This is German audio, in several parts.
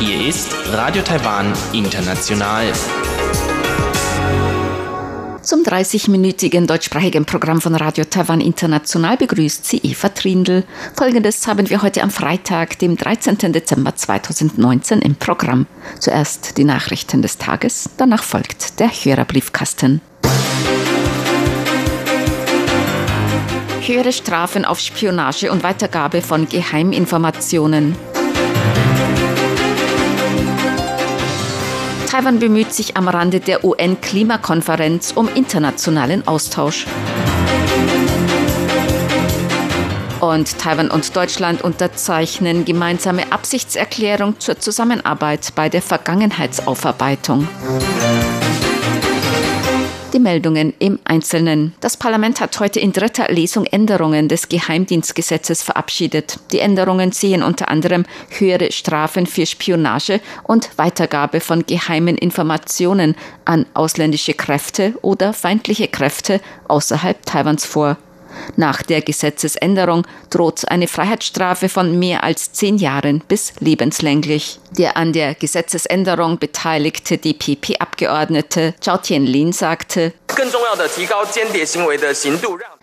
Hier ist Radio Taiwan International. Zum 30-minütigen deutschsprachigen Programm von Radio Taiwan International begrüßt sie Eva Trindl. Folgendes haben wir heute am Freitag, dem 13. Dezember 2019 im Programm. Zuerst die Nachrichten des Tages, danach folgt der Hörerbriefkasten. Höhere Strafen auf Spionage und Weitergabe von Geheiminformationen. Taiwan bemüht sich am Rande der UN-Klimakonferenz um internationalen Austausch. Und Taiwan und Deutschland unterzeichnen gemeinsame Absichtserklärung zur Zusammenarbeit bei der Vergangenheitsaufarbeitung. Die Meldungen im Einzelnen. Das Parlament hat heute in dritter Lesung Änderungen des Geheimdienstgesetzes verabschiedet. Die Änderungen sehen unter anderem höhere Strafen für Spionage und Weitergabe von geheimen Informationen an ausländische Kräfte oder feindliche Kräfte außerhalb Taiwans vor. Nach der Gesetzesänderung droht eine Freiheitsstrafe von mehr als zehn Jahren bis lebenslänglich. Der an der Gesetzesänderung beteiligte DPP-Abgeordnete Zhao Tianlin sagte,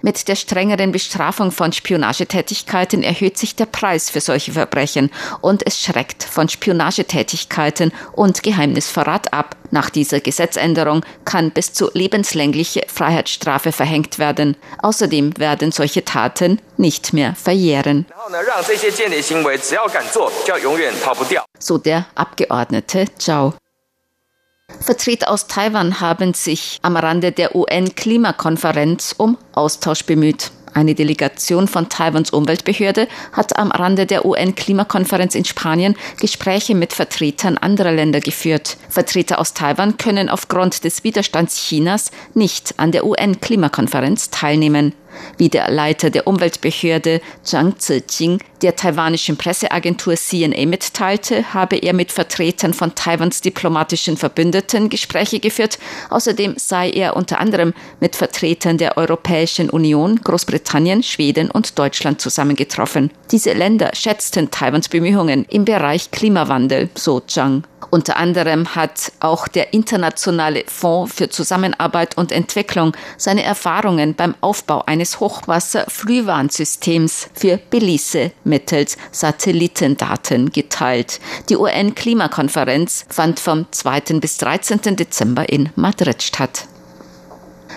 mit der strengeren Bestrafung von Spionagetätigkeiten erhöht sich der Preis für solche Verbrechen und es schreckt von Spionagetätigkeiten und Geheimnisverrat ab. Nach dieser Gesetzänderung kann bis zu lebenslängliche Freiheitsstrafe verhängt werden. Außerdem werden solche Taten nicht mehr verjähren. So der Abgeordnete Zhao. Vertreter aus Taiwan haben sich am Rande der UN-Klimakonferenz um Austausch bemüht. Eine Delegation von Taiwans Umweltbehörde hat am Rande der UN-Klimakonferenz in Spanien Gespräche mit Vertretern anderer Länder geführt. Vertreter aus Taiwan können aufgrund des Widerstands Chinas nicht an der UN-Klimakonferenz teilnehmen. Wie der Leiter der Umweltbehörde Zhang Zijing der taiwanischen Presseagentur CNA mitteilte, habe er mit Vertretern von Taiwans diplomatischen Verbündeten Gespräche geführt. Außerdem sei er unter anderem mit Vertretern der Europäischen Union, Großbritannien, Schweden und Deutschland zusammengetroffen. Diese Länder schätzten Taiwans Bemühungen im Bereich Klimawandel, so Zhang. Unter anderem hat auch der Internationale Fonds für Zusammenarbeit und Entwicklung seine Erfahrungen beim Aufbau eines Hochwasserfrühwarnsystems für Belize mittels Satellitendaten geteilt. Die UN-Klimakonferenz fand vom 2. bis 13. Dezember in Madrid statt.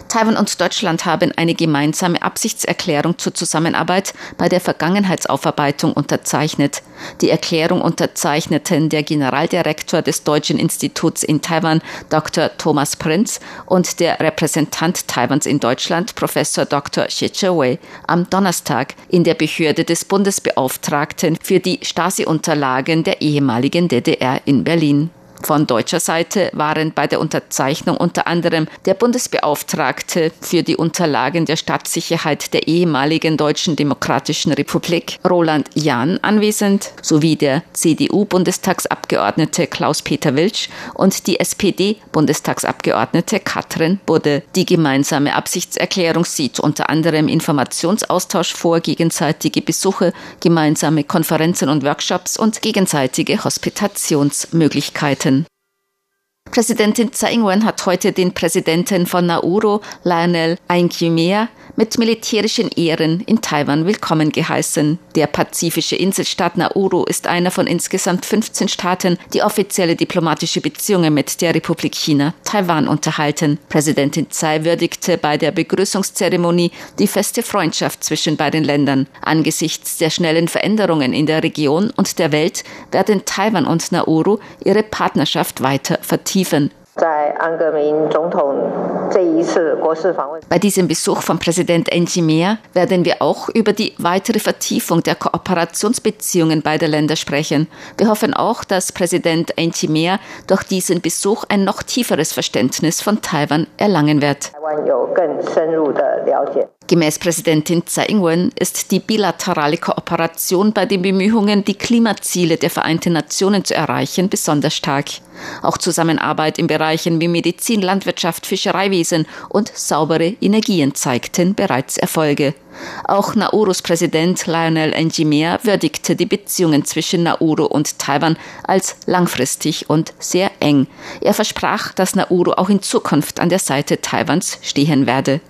Taiwan und Deutschland haben eine gemeinsame Absichtserklärung zur Zusammenarbeit bei der Vergangenheitsaufarbeitung unterzeichnet. Die Erklärung unterzeichneten der Generaldirektor des Deutschen Instituts in Taiwan, Dr. Thomas Prinz, und der Repräsentant Taiwans in Deutschland, Professor Dr. Xie Wei, am Donnerstag in der Behörde des Bundesbeauftragten für die Stasi-Unterlagen der ehemaligen DDR in Berlin. Von deutscher Seite waren bei der Unterzeichnung unter anderem der Bundesbeauftragte für die Unterlagen der Staatssicherheit der ehemaligen Deutschen Demokratischen Republik, Roland Jahn, anwesend, sowie der CDU-Bundestagsabgeordnete Klaus-Peter Wilsch und die SPD-Bundestagsabgeordnete Katrin Budde. Die gemeinsame Absichtserklärung sieht unter anderem Informationsaustausch vor, gegenseitige Besuche, gemeinsame Konferenzen und Workshops und gegenseitige Hospitationsmöglichkeiten. Präsidentin Tsai Ing-wen hat heute den Präsidenten von Nauru, Lionel Ainkyumea, mit militärischen Ehren in Taiwan willkommen geheißen. Der pazifische Inselstaat Nauru ist einer von insgesamt 15 Staaten, die offizielle diplomatische Beziehungen mit der Republik China, Taiwan unterhalten. Präsidentin Tsai würdigte bei der Begrüßungszeremonie die feste Freundschaft zwischen beiden Ländern. Angesichts der schnellen Veränderungen in der Region und der Welt werden Taiwan und Nauru ihre Partnerschaft weiter vertiefen. Bei diesem Besuch von Präsident Enjimea werden wir auch über die weitere Vertiefung der Kooperationsbeziehungen beider Länder sprechen. Wir hoffen auch, dass Präsident Enjimea durch diesen Besuch ein noch tieferes Verständnis von Taiwan erlangen wird. Gemäß Präsidentin Tsai Ing-wen ist die bilaterale Kooperation bei den Bemühungen, die Klimaziele der Vereinten Nationen zu erreichen, besonders stark. Auch Zusammenarbeit in Bereichen wie Medizin, Landwirtschaft, Fischereiwesen und saubere Energien zeigten bereits Erfolge. Auch Naurus Präsident Lionel Njimea würdigte die Beziehungen zwischen Nauru und Taiwan als langfristig und sehr eng. Er versprach, dass Nauru auch in Zukunft an der Seite Taiwans stehen werde.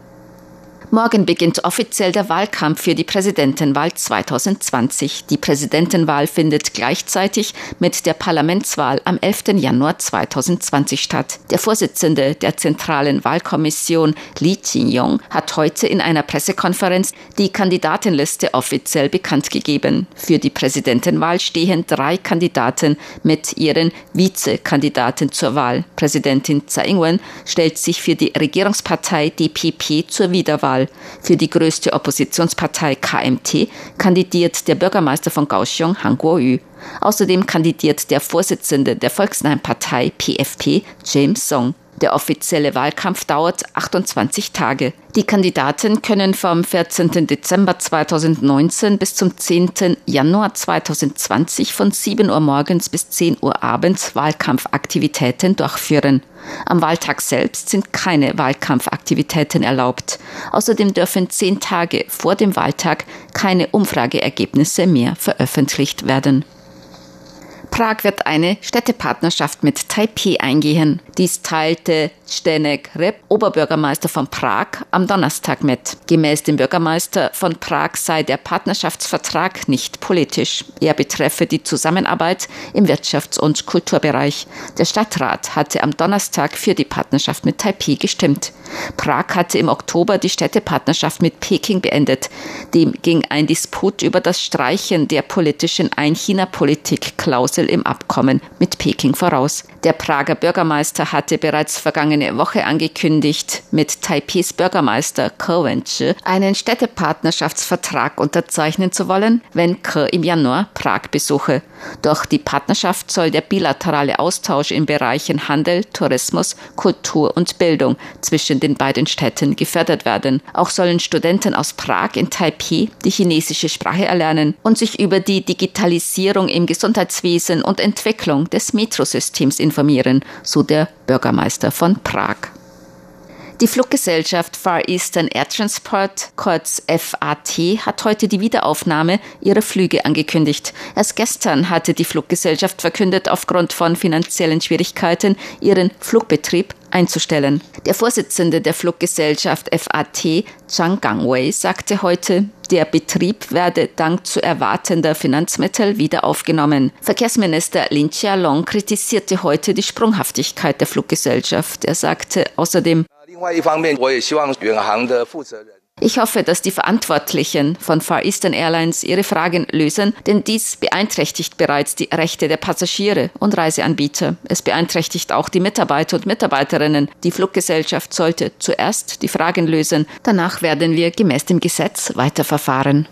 Morgen beginnt offiziell der Wahlkampf für die Präsidentenwahl 2020. Die Präsidentenwahl findet gleichzeitig mit der Parlamentswahl am 11. Januar 2020 statt. Der Vorsitzende der Zentralen Wahlkommission, Li Qin-yong, hat heute in einer Pressekonferenz die Kandidatenliste offiziell bekannt gegeben. Für die Präsidentenwahl stehen drei Kandidaten mit ihren Vizekandidaten zur Wahl. Präsidentin Tsai Ing-wen stellt sich für die Regierungspartei DPP zur Wiederwahl Wahl für die größte Oppositionspartei KMT kandidiert der Bürgermeister von Kaohsiung, Han Kuo-yu. Außerdem kandidiert der Vorsitzende der Volksnahen Partei PFP, James Song. Der offizielle Wahlkampf dauert 28 Tage. Die Kandidaten können vom 14. Dezember 2019 bis zum 10. Januar 2020 von 7 Uhr morgens bis 10 Uhr abends Wahlkampfaktivitäten durchführen. Am Wahltag selbst sind keine Wahlkampfaktivitäten erlaubt. Außerdem dürfen zehn Tage vor dem Wahltag keine Umfrageergebnisse mehr veröffentlicht werden. Prag wird eine Städtepartnerschaft mit Taipei eingehen. Dies teilte Stenek Rep, Oberbürgermeister von Prag, am Donnerstag mit. Gemäß dem Bürgermeister von Prag sei der Partnerschaftsvertrag nicht politisch. Er betreffe die Zusammenarbeit im Wirtschafts- und Kulturbereich. Der Stadtrat hatte am Donnerstag für die Partnerschaft mit Taipei gestimmt. Prag hatte im Oktober die Städtepartnerschaft mit Peking beendet. Dem ging ein Disput über das Streichen der politischen Ein-China-Politik-Klausel im Abkommen mit Peking voraus. Der Prager Bürgermeister hatte bereits vergangene Woche angekündigt, mit Taipehs Bürgermeister Ke Wen-chi einen Städtepartnerschaftsvertrag unterzeichnen zu wollen, wenn Ke im Januar Prag besuche. Durch die Partnerschaft soll der bilaterale Austausch in Bereichen Handel, Tourismus, Kultur und Bildung zwischen den beiden Städten gefördert werden. Auch sollen Studenten aus Prag in Taipei die chinesische Sprache erlernen und sich über die Digitalisierung im Gesundheitswesen und Entwicklung des Metrosystems informieren, so der Bürgermeister von Prag. Die Fluggesellschaft Far Eastern Air Transport, kurz FAT, hat heute die Wiederaufnahme ihrer Flüge angekündigt. Erst gestern hatte die Fluggesellschaft verkündet, aufgrund von finanziellen Schwierigkeiten ihren Flugbetrieb einzustellen. Der Vorsitzende der Fluggesellschaft FAT, Chang Gangwei, sagte heute, der Betrieb werde dank zu erwartender Finanzmittel wieder aufgenommen. Verkehrsminister Lin Chia-long kritisierte heute die Sprunghaftigkeit der Fluggesellschaft. Er sagte außerdem, ich hoffe, dass die Verantwortlichen von Far Eastern Airlines ihre Fragen lösen, denn dies beeinträchtigt bereits die Rechte der Passagiere und Reiseanbieter. Es beeinträchtigt auch die Mitarbeiter und Mitarbeiterinnen. Die Fluggesellschaft sollte zuerst die Fragen lösen. Danach werden wir gemäß dem Gesetz weiterverfahren.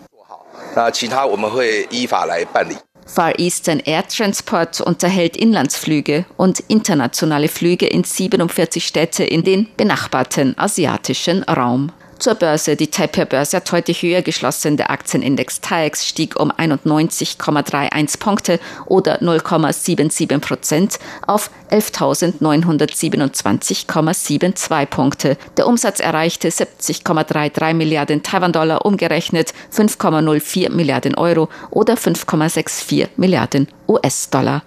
Far Eastern Air Transport unterhält Inlandsflüge und internationale Flüge in 47 Städte in den benachbarten asiatischen Raum. Zur Börse. Die Taipei-Börse hat heute höher geschlossen. Der Aktienindex TAIEX stieg um 91,31 Punkte oder 0,77 Prozent auf 11.927,72 Punkte. Der Umsatz erreichte 70,33 Milliarden Taiwan-Dollar, umgerechnet 5,04 Milliarden Euro oder 5,64 Milliarden US-Dollar.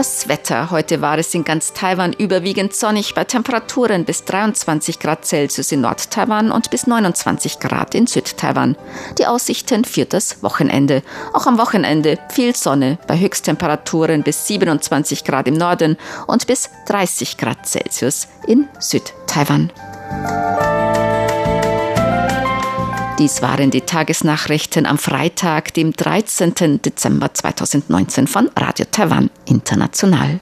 Das Wetter. Heute war es in ganz Taiwan überwiegend sonnig bei Temperaturen bis 23 Grad Celsius in Nord-Taiwan und bis 29 Grad in Süd-Taiwan. Die Aussichten für das Wochenende. Auch am Wochenende viel Sonne bei Höchsttemperaturen bis 27 Grad im Norden und bis 30 Grad Celsius in Süd-Taiwan. Dies waren die Tagesnachrichten am Freitag, dem 13. Dezember 2019 von Radio Taiwan International.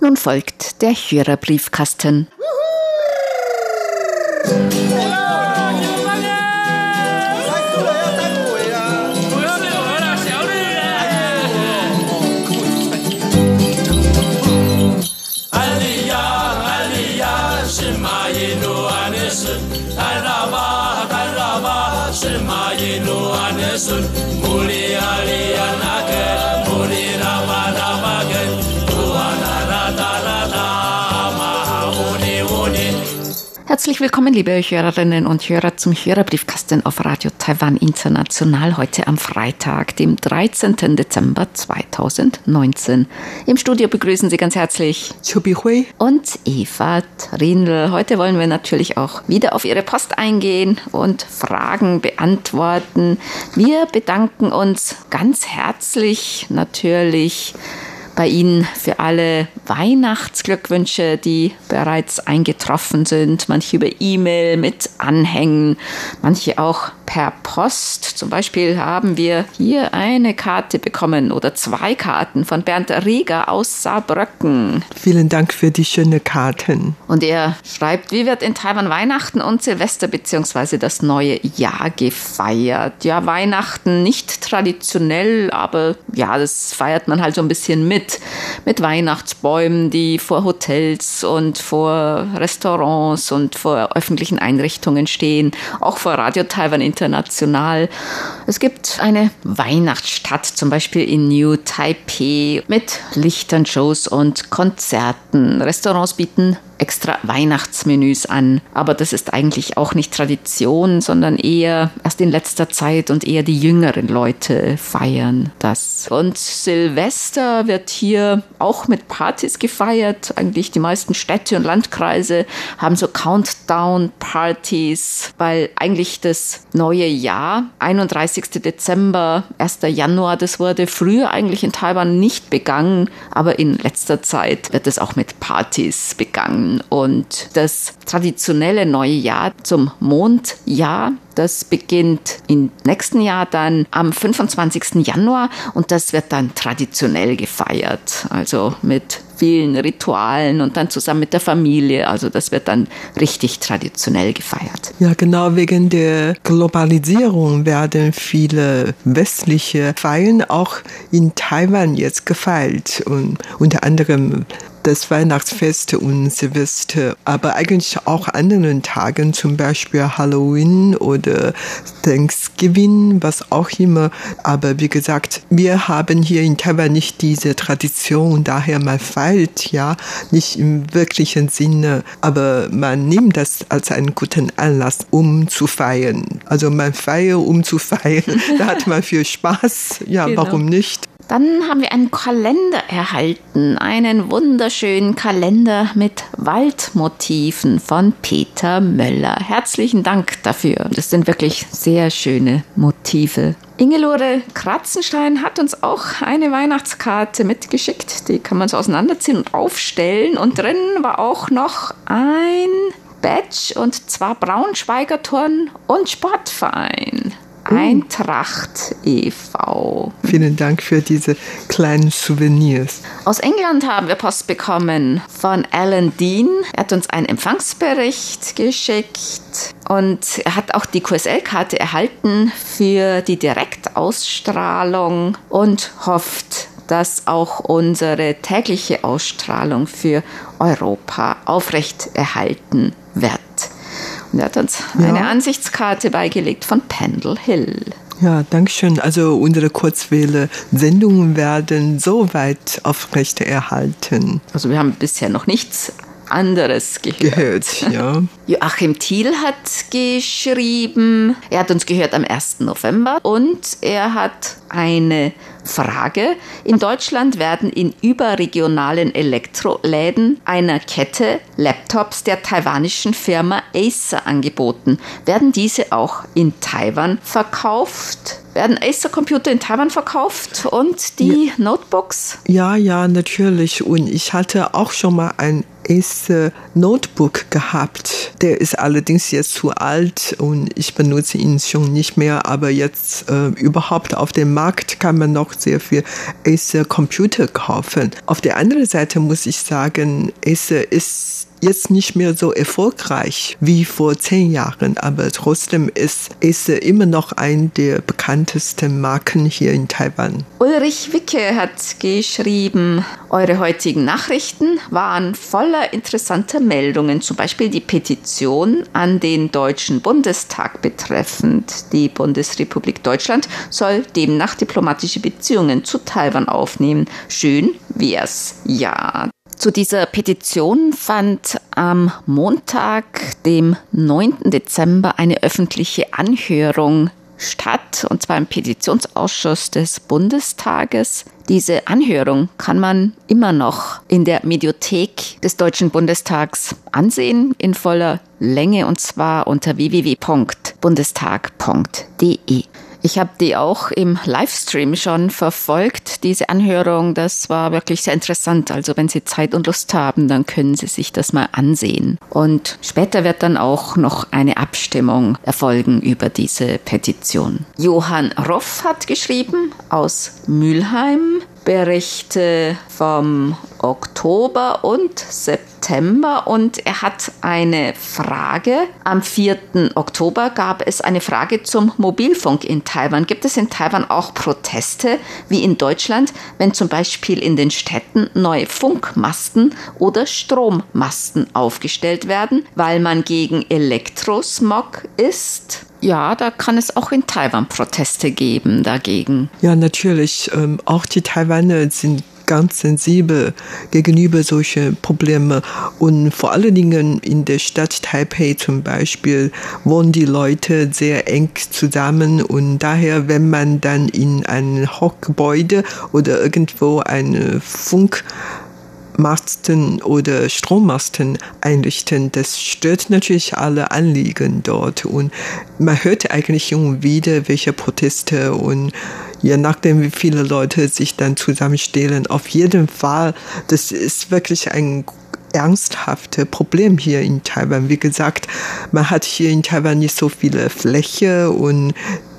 Nun folgt der Hörerbriefkasten. Herzlich willkommen, liebe Hörerinnen und Hörer, zum Hörerbriefkasten auf Radio Taiwan International heute am Freitag, dem 13. Dezember 2019. Im Studio begrüßen Sie ganz herzlich Chubi Hui und Eva Trindl. Heute wollen wir natürlich auch wieder auf Ihre Post eingehen und Fragen beantworten. Wir bedanken uns ganz herzlich natürlich bei Ihnen für alle Weihnachtsglückwünsche, die bereits eingetroffen sind. Manche über E-Mail mit Anhängen, manche auch per Post. Zum Beispiel haben wir hier eine Karte bekommen oder zwei Karten von Bernd Rieger aus Saarbrücken. Vielen Dank für die schönen Karten. Und er schreibt, wie wird in Taiwan Weihnachten und Silvester bzw. das neue Jahr gefeiert? Ja, Weihnachten nicht traditionell, aber ja, das feiert man halt so ein bisschen mit mit, mit Weihnachtsbäumen, die vor Hotels und vor Restaurants und vor öffentlichen Einrichtungen stehen, auch vor Radio Taiwan International. Es gibt eine Weihnachtsstadt, zum Beispiel in New Taipei, mit Lichtern, Shows und Konzerten. Restaurants bieten extra Weihnachtsmenüs an. Aber das ist eigentlich auch nicht Tradition, sondern eher erst in letzter Zeit und eher die jüngeren Leute feiern das. Und Silvester wird hier auch mit Partys gefeiert. Eigentlich die meisten Städte und Landkreise haben so Countdown-Partys, weil eigentlich das neue Jahr, 31. Dezember, 1. Januar, das wurde früher eigentlich in Taiwan nicht begangen, aber in letzter Zeit wird es auch mit Partys begangen und das traditionelle neue Jahr zum Mondjahr das beginnt im nächsten Jahr dann am 25. Januar und das wird dann traditionell gefeiert. Also mit vielen Ritualen und dann zusammen mit der Familie. Also das wird dann richtig traditionell gefeiert. Ja, genau wegen der Globalisierung werden viele westliche Feiern auch in Taiwan jetzt gefeiert und unter anderem das Weihnachtsfest und Silvester, aber eigentlich auch anderen Tagen, zum Beispiel Halloween oder Thanksgiving, was auch immer. Aber wie gesagt, wir haben hier in Taiwan nicht diese Tradition, daher man feiert, ja, nicht im wirklichen Sinne, aber man nimmt das als einen guten Anlass, um zu feiern. Also man feiert, um zu feiern. Da hat man viel Spaß. Ja, genau. warum nicht? Dann haben wir einen Kalender erhalten, einen wunderschönen Kalender mit Waldmotiven von Peter Möller. Herzlichen Dank dafür. Das sind wirklich sehr schöne Motive. Ingelore Kratzenstein hat uns auch eine Weihnachtskarte mitgeschickt. Die kann man so auseinanderziehen und aufstellen. Und drin war auch noch ein Badge und zwar Braunschweiger Turn und Sportverein. Eintracht e.V. Vielen Dank für diese kleinen Souvenirs. Aus England haben wir Post bekommen von Alan Dean. Er hat uns einen Empfangsbericht geschickt und er hat auch die QSL-Karte erhalten für die Direktausstrahlung und hofft, dass auch unsere tägliche Ausstrahlung für Europa aufrechterhalten wird. Und er hat uns ja. eine Ansichtskarte beigelegt von Pendle Hill. Ja, danke schön. Also unsere Kurzwelle-Sendungen werden soweit aufrechterhalten. Also wir haben bisher noch nichts anderes gehört. Gehört, ja. Joachim Thiel hat geschrieben, er hat uns gehört am 1. November und er hat eine Frage. In Deutschland werden in überregionalen Elektroläden einer Kette Laptops der taiwanischen Firma Acer angeboten. Werden diese auch in Taiwan verkauft? Werden Acer-Computer in Taiwan verkauft und die ja. Notebooks? Ja, ja, natürlich. Und ich hatte auch schon mal ein Acer Notebook gehabt. Der ist allerdings jetzt zu alt und ich benutze ihn schon nicht mehr. Aber jetzt äh, überhaupt auf dem Markt kann man noch sehr viel Acer Computer kaufen. Auf der anderen Seite muss ich sagen, Acer ist jetzt nicht mehr so erfolgreich wie vor zehn Jahren, aber trotzdem ist es immer noch ein der bekanntesten Marken hier in Taiwan. Ulrich Wicke hat geschrieben, eure heutigen Nachrichten waren voller interessanter Meldungen, zum Beispiel die Petition an den Deutschen Bundestag betreffend. Die Bundesrepublik Deutschland soll demnach diplomatische Beziehungen zu Taiwan aufnehmen. Schön wär's. Ja, zu dieser Petition fand am Montag, dem 9. Dezember, eine öffentliche Anhörung statt, und zwar im Petitionsausschuss des Bundestages. Diese Anhörung kann man immer noch in der Mediothek des Deutschen Bundestags ansehen, in voller Länge, und zwar unter www.bundestag.de. Ich habe die auch im Livestream schon verfolgt, diese Anhörung. Das war wirklich sehr interessant. Also wenn Sie Zeit und Lust haben, dann können Sie sich das mal ansehen. Und später wird dann auch noch eine Abstimmung erfolgen über diese Petition. Johann Roff hat geschrieben aus Mülheim. Berichte vom Oktober und September und er hat eine Frage. Am 4. Oktober gab es eine Frage zum Mobilfunk in Taiwan. Gibt es in Taiwan auch Proteste wie in Deutschland, wenn zum Beispiel in den Städten neue Funkmasten oder Strommasten aufgestellt werden, weil man gegen Elektrosmog ist? Ja, da kann es auch in Taiwan Proteste geben dagegen. Ja, natürlich. Ähm, auch die Taiwaner sind ganz sensibel gegenüber solchen Problemen. Und vor allen Dingen in der Stadt Taipei zum Beispiel wohnen die Leute sehr eng zusammen und daher, wenn man dann in ein Hochgebäude oder irgendwo eine Funk Masten oder Strommasten einrichten. Das stört natürlich alle Anliegen dort. Und man hört eigentlich immer wieder, welche Proteste und je nachdem, wie viele Leute sich dann zusammenstellen. Auf jeden Fall, das ist wirklich ein ernsthafte Problem hier in Taiwan. Wie gesagt, man hat hier in Taiwan nicht so viele Fläche und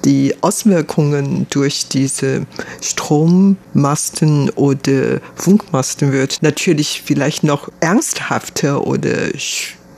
die Auswirkungen durch diese Strommasten oder Funkmasten wird natürlich vielleicht noch ernsthafter oder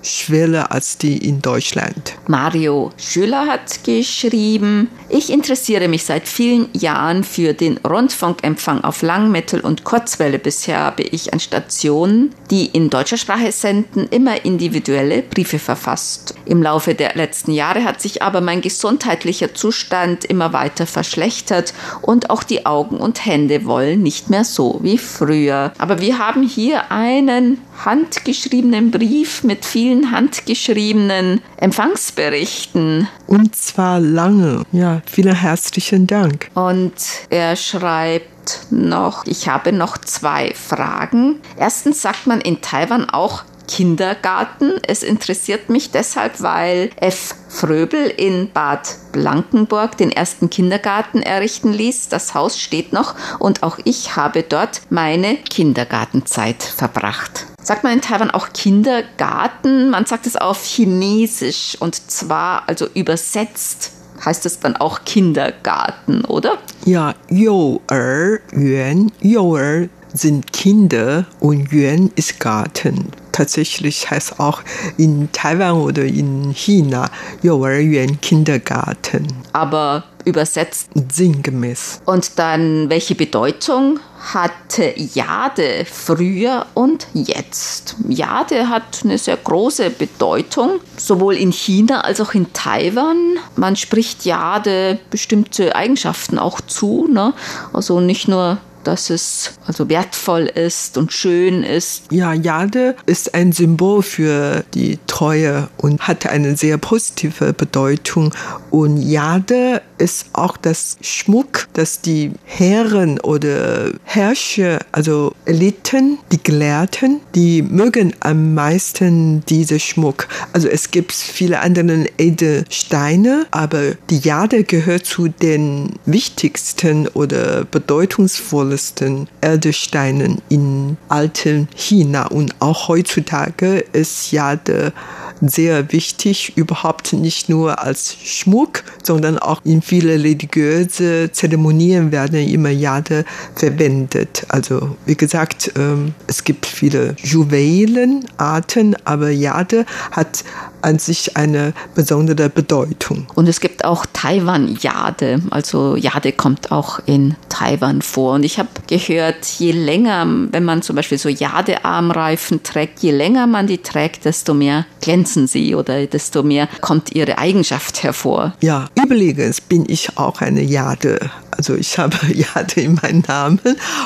schwerer als die in Deutschland. Mario Schüler hat geschrieben, ich interessiere mich seit vielen Jahren für den Rundfunkempfang auf Langmittel- und Kurzwelle. Bisher habe ich an Stationen, die in deutscher Sprache senden, immer individuelle Briefe verfasst. Im Laufe der letzten Jahre hat sich aber mein gesundheitlicher Zustand immer weiter verschlechtert und auch die Augen und Hände wollen nicht mehr so wie früher. Aber wir haben hier einen handgeschriebenen Brief mit vielen handgeschriebenen Empfangsberichten. Und zwar lange. Ja, vielen herzlichen Dank. Und er schreibt noch, ich habe noch zwei Fragen. Erstens sagt man in Taiwan auch Kindergarten. Es interessiert mich deshalb, weil F. Fröbel in Bad Blankenburg den ersten Kindergarten errichten ließ. Das Haus steht noch und auch ich habe dort meine Kindergartenzeit verbracht. Sagt man in Taiwan auch Kindergarten? Man sagt es auf Chinesisch und zwar also übersetzt heißt es dann auch Kindergarten, oder? Ja, You'er, Yuan, You'er sind Kinder und Yuan ist Garten. Tatsächlich heißt auch in Taiwan oder in China Yuan Kindergarten. Aber übersetzt sinngemäß. Und dann, welche Bedeutung hatte Jade früher und jetzt? Jade hat eine sehr große Bedeutung, sowohl in China als auch in Taiwan. Man spricht Jade bestimmte Eigenschaften auch zu. Ne? Also nicht nur dass es also wertvoll ist und schön ist. Ja, Jade ist ein Symbol für die Treue und hat eine sehr positive Bedeutung. Und Jade ist auch das Schmuck, das die Herren oder Herrscher, also Eliten, die Gelehrten, die mögen am meisten diese Schmuck. Also es gibt viele andere Edelsteine, aber die Jade gehört zu den wichtigsten oder bedeutungsvollsten Edelsteinen in alten China und auch heutzutage ist Jade sehr wichtig, überhaupt nicht nur als Schmuck, sondern auch in viele religiöse Zeremonien werden immer Jade verwendet. Also wie gesagt, ähm, es gibt viele Juwelenarten, aber Jade hat an sich eine besondere Bedeutung. Und es gibt auch Taiwan-Jade. Also Jade kommt auch in Taiwan vor. Und ich habe gehört, je länger, wenn man zum Beispiel so Jade-Armreifen trägt, je länger man die trägt, desto mehr glänzen sie oder desto mehr kommt ihre Eigenschaft hervor. Ja, übrigens bin ich auch eine Jade. Also ich habe Jade in meinem Namen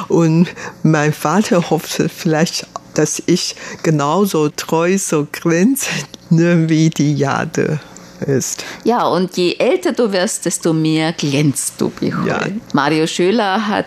und mein Vater hoffte vielleicht dass ich genauso treu, so glänzend wie die Jade ist. Ja, und je älter du wirst, desto mehr glänzt du, Bichol. Ja. Mario Schöler hat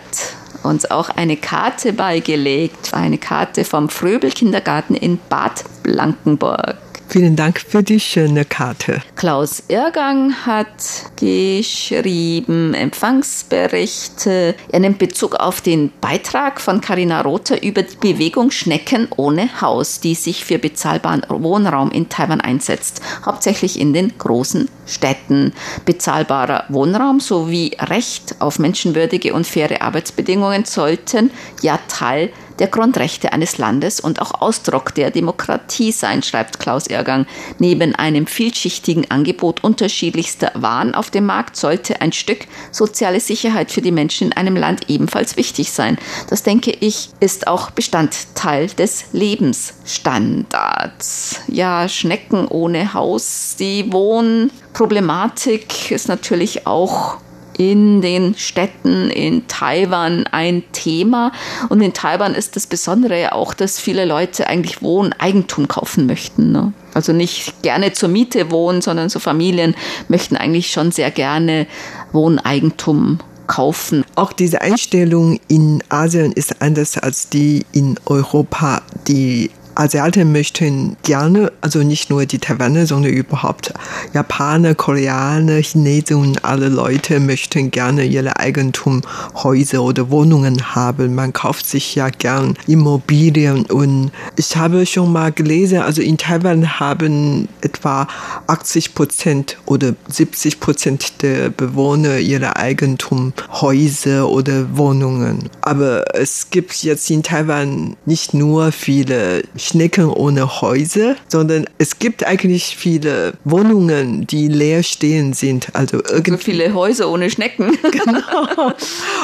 uns auch eine Karte beigelegt, eine Karte vom Fröbel-Kindergarten in Bad Blankenburg. Vielen Dank für die schöne Karte. Klaus Irgang hat geschrieben, Empfangsberichte. Er nimmt Bezug auf den Beitrag von Karina Rother über die Bewegung Schnecken ohne Haus, die sich für bezahlbaren Wohnraum in Taiwan einsetzt, hauptsächlich in den großen Städten. Bezahlbarer Wohnraum sowie Recht auf menschenwürdige und faire Arbeitsbedingungen sollten ja Teil der Grundrechte eines Landes und auch Ausdruck der Demokratie sein, schreibt Klaus Ergang. Neben einem vielschichtigen Angebot unterschiedlichster Waren auf dem Markt sollte ein Stück soziale Sicherheit für die Menschen in einem Land ebenfalls wichtig sein. Das denke ich ist auch Bestandteil des Lebensstandards. Ja, Schnecken ohne Haus, die Wohnproblematik ist natürlich auch in den Städten in Taiwan ein Thema. Und in Taiwan ist das Besondere ja auch, dass viele Leute eigentlich Wohneigentum kaufen möchten. Ne? Also nicht gerne zur Miete wohnen, sondern so Familien möchten eigentlich schon sehr gerne Wohneigentum kaufen. Auch diese Einstellung in Asien ist anders als die in Europa. Die Asiaten möchten gerne, also nicht nur die Taiwaner, sondern überhaupt Japaner, Koreaner, Chinesen und alle Leute möchten gerne ihre Eigentumhäuser oder Wohnungen haben. Man kauft sich ja gern Immobilien und ich habe schon mal gelesen, also in Taiwan haben etwa 80 Prozent oder 70 Prozent der Bewohner ihre Eigentumhäuser oder Wohnungen. Aber es gibt jetzt in Taiwan nicht nur viele Schnecken ohne Häuser, sondern es gibt eigentlich viele Wohnungen, die leer stehen sind. Also irgendwie. So viele Häuser ohne Schnecken. genau.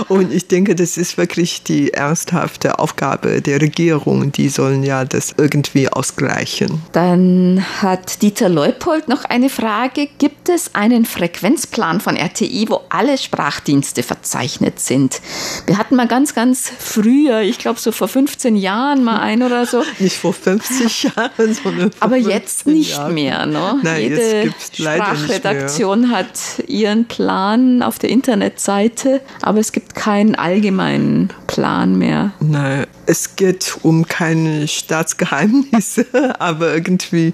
Und ich denke, das ist wirklich die ernsthafte Aufgabe der Regierung. Die sollen ja das irgendwie ausgleichen. Dann hat Dieter Leupold noch eine Frage. Gibt es einen Frequenzplan von RTI, wo alle Sprachdienste verzeichnet sind? Wir hatten mal ganz, ganz früher, ich glaube so vor 15 Jahren mal ein oder so. Nicht vor 50 Jahren, sondern Aber jetzt nicht Jahren. mehr. Ne? Nein, Jede Sprachredaktion hat ihren Plan auf der Internetseite, aber es gibt keinen allgemeinen Plan mehr. Nein, es geht um keine Staatsgeheimnisse, aber irgendwie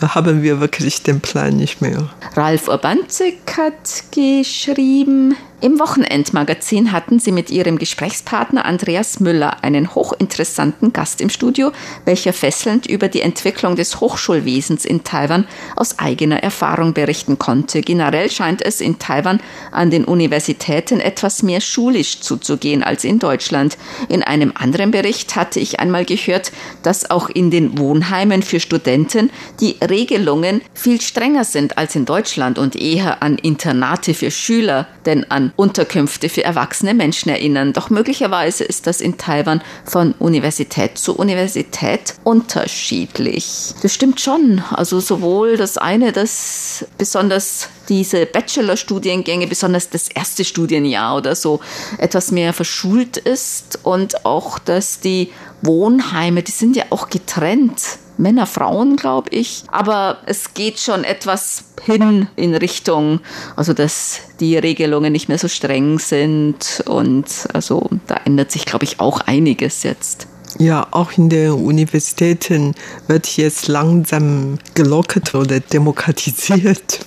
haben wir wirklich den Plan nicht mehr. Ralf Urbanzig hat geschrieben, im Wochenendmagazin hatten sie mit ihrem Gesprächspartner Andreas Müller einen hochinteressanten Gast im Studio, welcher fesselnd über die Entwicklung des Hochschulwesens in Taiwan aus eigener Erfahrung berichten konnte. Generell scheint es in Taiwan an den Universitäten etwas mehr schulisch zuzugehen als in Deutschland. In einem anderen Bericht hatte ich einmal gehört, dass auch in den Wohnheimen für Studenten die Regelungen viel strenger sind als in Deutschland und eher an Internate für Schüler, denn an Unterkünfte für erwachsene Menschen erinnern. Doch möglicherweise ist das in Taiwan von Universität zu Universität unterschiedlich. Das stimmt schon. Also sowohl das eine, dass besonders diese Bachelorstudiengänge, besonders das erste Studienjahr oder so, etwas mehr verschult ist und auch, dass die Wohnheime, die sind ja auch getrennt. Männer, Frauen, glaube ich. Aber es geht schon etwas hin in Richtung, also dass die Regelungen nicht mehr so streng sind. Und also da ändert sich, glaube ich, auch einiges jetzt. Ja, auch in den Universitäten wird jetzt langsam gelockert oder demokratisiert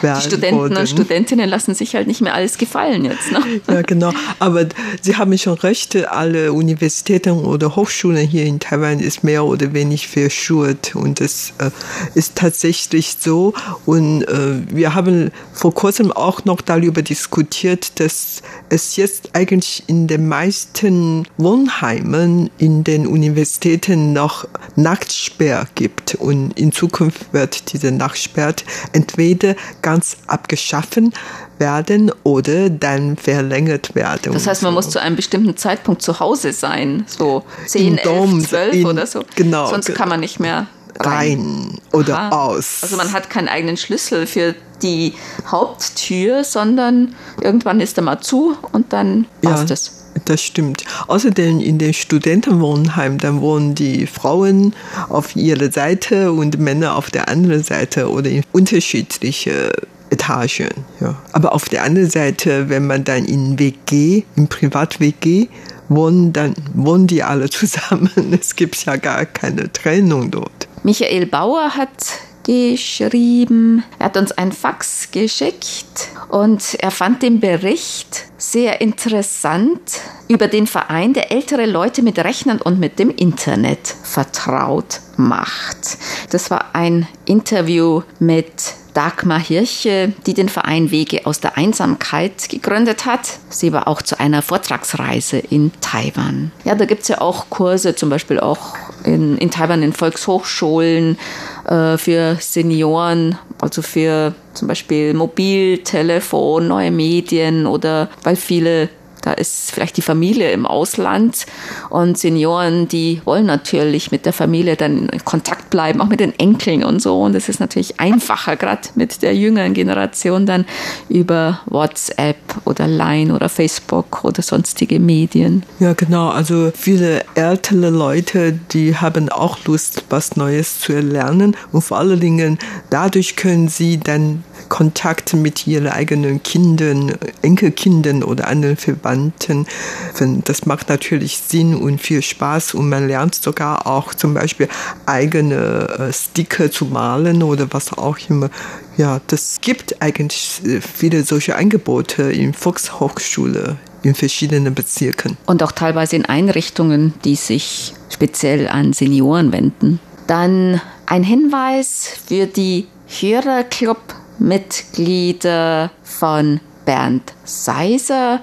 werden. Die Studenten wurden. und Studentinnen lassen sich halt nicht mehr alles gefallen jetzt. Ne? Ja, genau. Aber Sie haben schon recht, alle Universitäten oder Hochschulen hier in Taiwan ist mehr oder weniger verschult. Und es äh, ist tatsächlich so. Und äh, wir haben vor kurzem auch noch darüber diskutiert, dass es jetzt eigentlich in den meisten Wohnheimen in den Universitäten noch Nachtsperr gibt. Und in Zukunft wird diese Nachtsperr entweder ganz abgeschaffen werden oder dann verlängert werden. Das heißt, man so. muss zu einem bestimmten Zeitpunkt zu Hause sein, so 10, 11, 12 oder so. Genau. Sonst kann man nicht mehr rein, rein oder Aha. aus. Also man hat keinen eigenen Schlüssel für die Haupttür, sondern irgendwann ist er mal zu und dann ja. das. Das stimmt. Außerdem in den Studentenwohnheimen, dann wohnen die Frauen auf ihrer Seite und Männer auf der anderen Seite oder in unterschiedliche Etagen. Ja. Aber auf der anderen Seite, wenn man dann in WG, in Privat-WG wohnen, dann wohnen die alle zusammen. Es gibt ja gar keine Trennung dort. Michael Bauer hat geschrieben, er hat uns ein Fax geschickt und er fand den Bericht sehr interessant über den Verein, der ältere Leute mit Rechnern und mit dem Internet vertraut macht. Das war ein Interview mit Dagmar Hirche, die den Verein Wege aus der Einsamkeit gegründet hat. Sie war auch zu einer Vortragsreise in Taiwan. Ja, da gibt es ja auch Kurse, zum Beispiel auch in, in Taiwan in Volkshochschulen äh, für Senioren, also für zum Beispiel Mobiltelefon, neue Medien oder weil viele da ist vielleicht die Familie im Ausland und Senioren, die wollen natürlich mit der Familie dann in Kontakt bleiben, auch mit den Enkeln und so. Und es ist natürlich einfacher, gerade mit der jüngeren Generation dann über WhatsApp oder Line oder Facebook oder sonstige Medien. Ja, genau. Also viele ältere Leute, die haben auch Lust, was Neues zu erlernen. Und vor allen Dingen dadurch können sie dann Kontakt mit ihren eigenen Kindern, Enkelkindern oder anderen Verwandten. Das macht natürlich Sinn und viel Spaß und man lernt sogar auch zum Beispiel eigene äh, Sticker zu malen oder was auch immer. Ja, das gibt eigentlich äh, viele solche Angebote in Volkshochschule in verschiedenen Bezirken. Und auch teilweise in Einrichtungen, die sich speziell an Senioren wenden. Dann ein Hinweis für die Hörerclub Mitglieder von Bernd Seiser.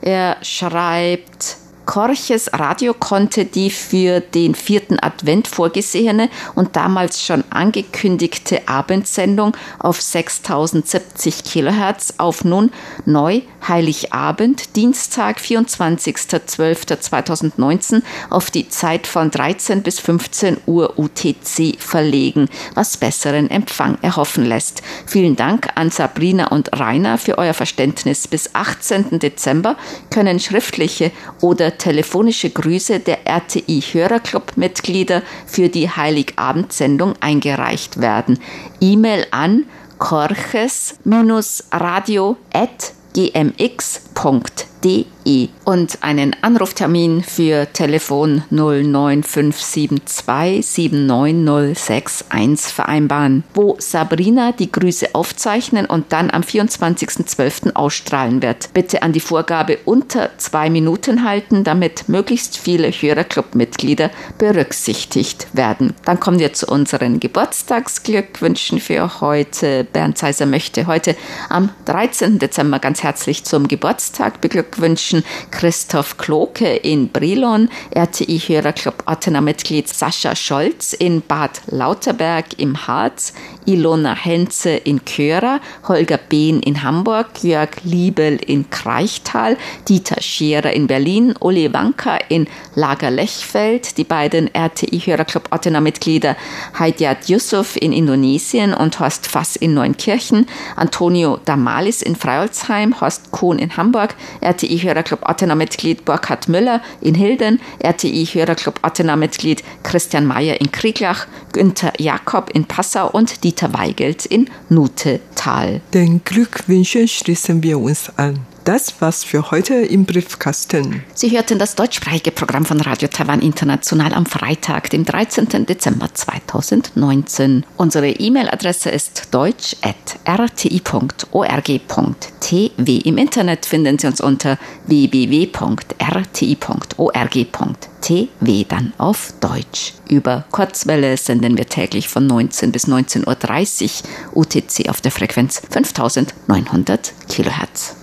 Er schreibt, Korches Radio konnte die für den vierten Advent vorgesehene und damals schon angekündigte Abendsendung auf 6070 Kilohertz auf nun neu Heiligabend, Dienstag, 24.12.2019 auf die Zeit von 13 bis 15 Uhr UTC verlegen, was besseren Empfang erhoffen lässt. Vielen Dank an Sabrina und Rainer für euer Verständnis. Bis 18. Dezember können schriftliche oder telefonische Grüße der RTI Hörerclub-Mitglieder für die Heiligabendsendung eingereicht werden. E-Mail an korches-radio.gmx.de und einen Anruftermin für Telefon 09572 79061 vereinbaren, wo Sabrina die Grüße aufzeichnen und dann am 24.12. ausstrahlen wird. Bitte an die Vorgabe unter zwei Minuten halten, damit möglichst viele Hörerclub-Mitglieder berücksichtigt werden. Dann kommen wir zu unseren Geburtstagsglückwünschen für heute. Bernd Seiser möchte heute am 13. Dezember ganz herzlich zum Geburtstag beglückwünschen. Christoph Kloke in Brilon, RTI-Hörerclub Ottener-Mitglied Sascha Scholz in Bad Lauterberg im Harz, Ilona Henze in Köra, Holger Behn in Hamburg, Jörg Liebel in Kreichtal, Dieter Scherer in Berlin, Uli Wanka in Lagerlechfeld, die beiden RTI-Hörerclub Ottener-Mitglieder Haidiat Yusuf in Indonesien und Horst Fass in Neunkirchen, Antonio Damalis in Freiholzheim, Horst Kohn in Hamburg, RTI-Hörerclub Ottener-Mitglied Burkhard Müller in Hilden, RTI-Hörerclub Ottener-Mitglied Christian Mayer in Krieglach, Günther Jakob in Passau und Dieter Weigelt in Nutetal. Den Glückwünschen schließen wir uns an. Das war's für heute im Briefkasten. Sie hörten das deutschsprachige Programm von Radio Taiwan International am Freitag, dem 13. Dezember 2019. Unsere E-Mail-Adresse ist deutsch.rti.org.tw. Im Internet finden Sie uns unter www.rti.org.tw dann auf Deutsch. Über Kurzwelle senden wir täglich von 19 bis 19.30 Uhr UTC auf der Frequenz 5900 Kilohertz.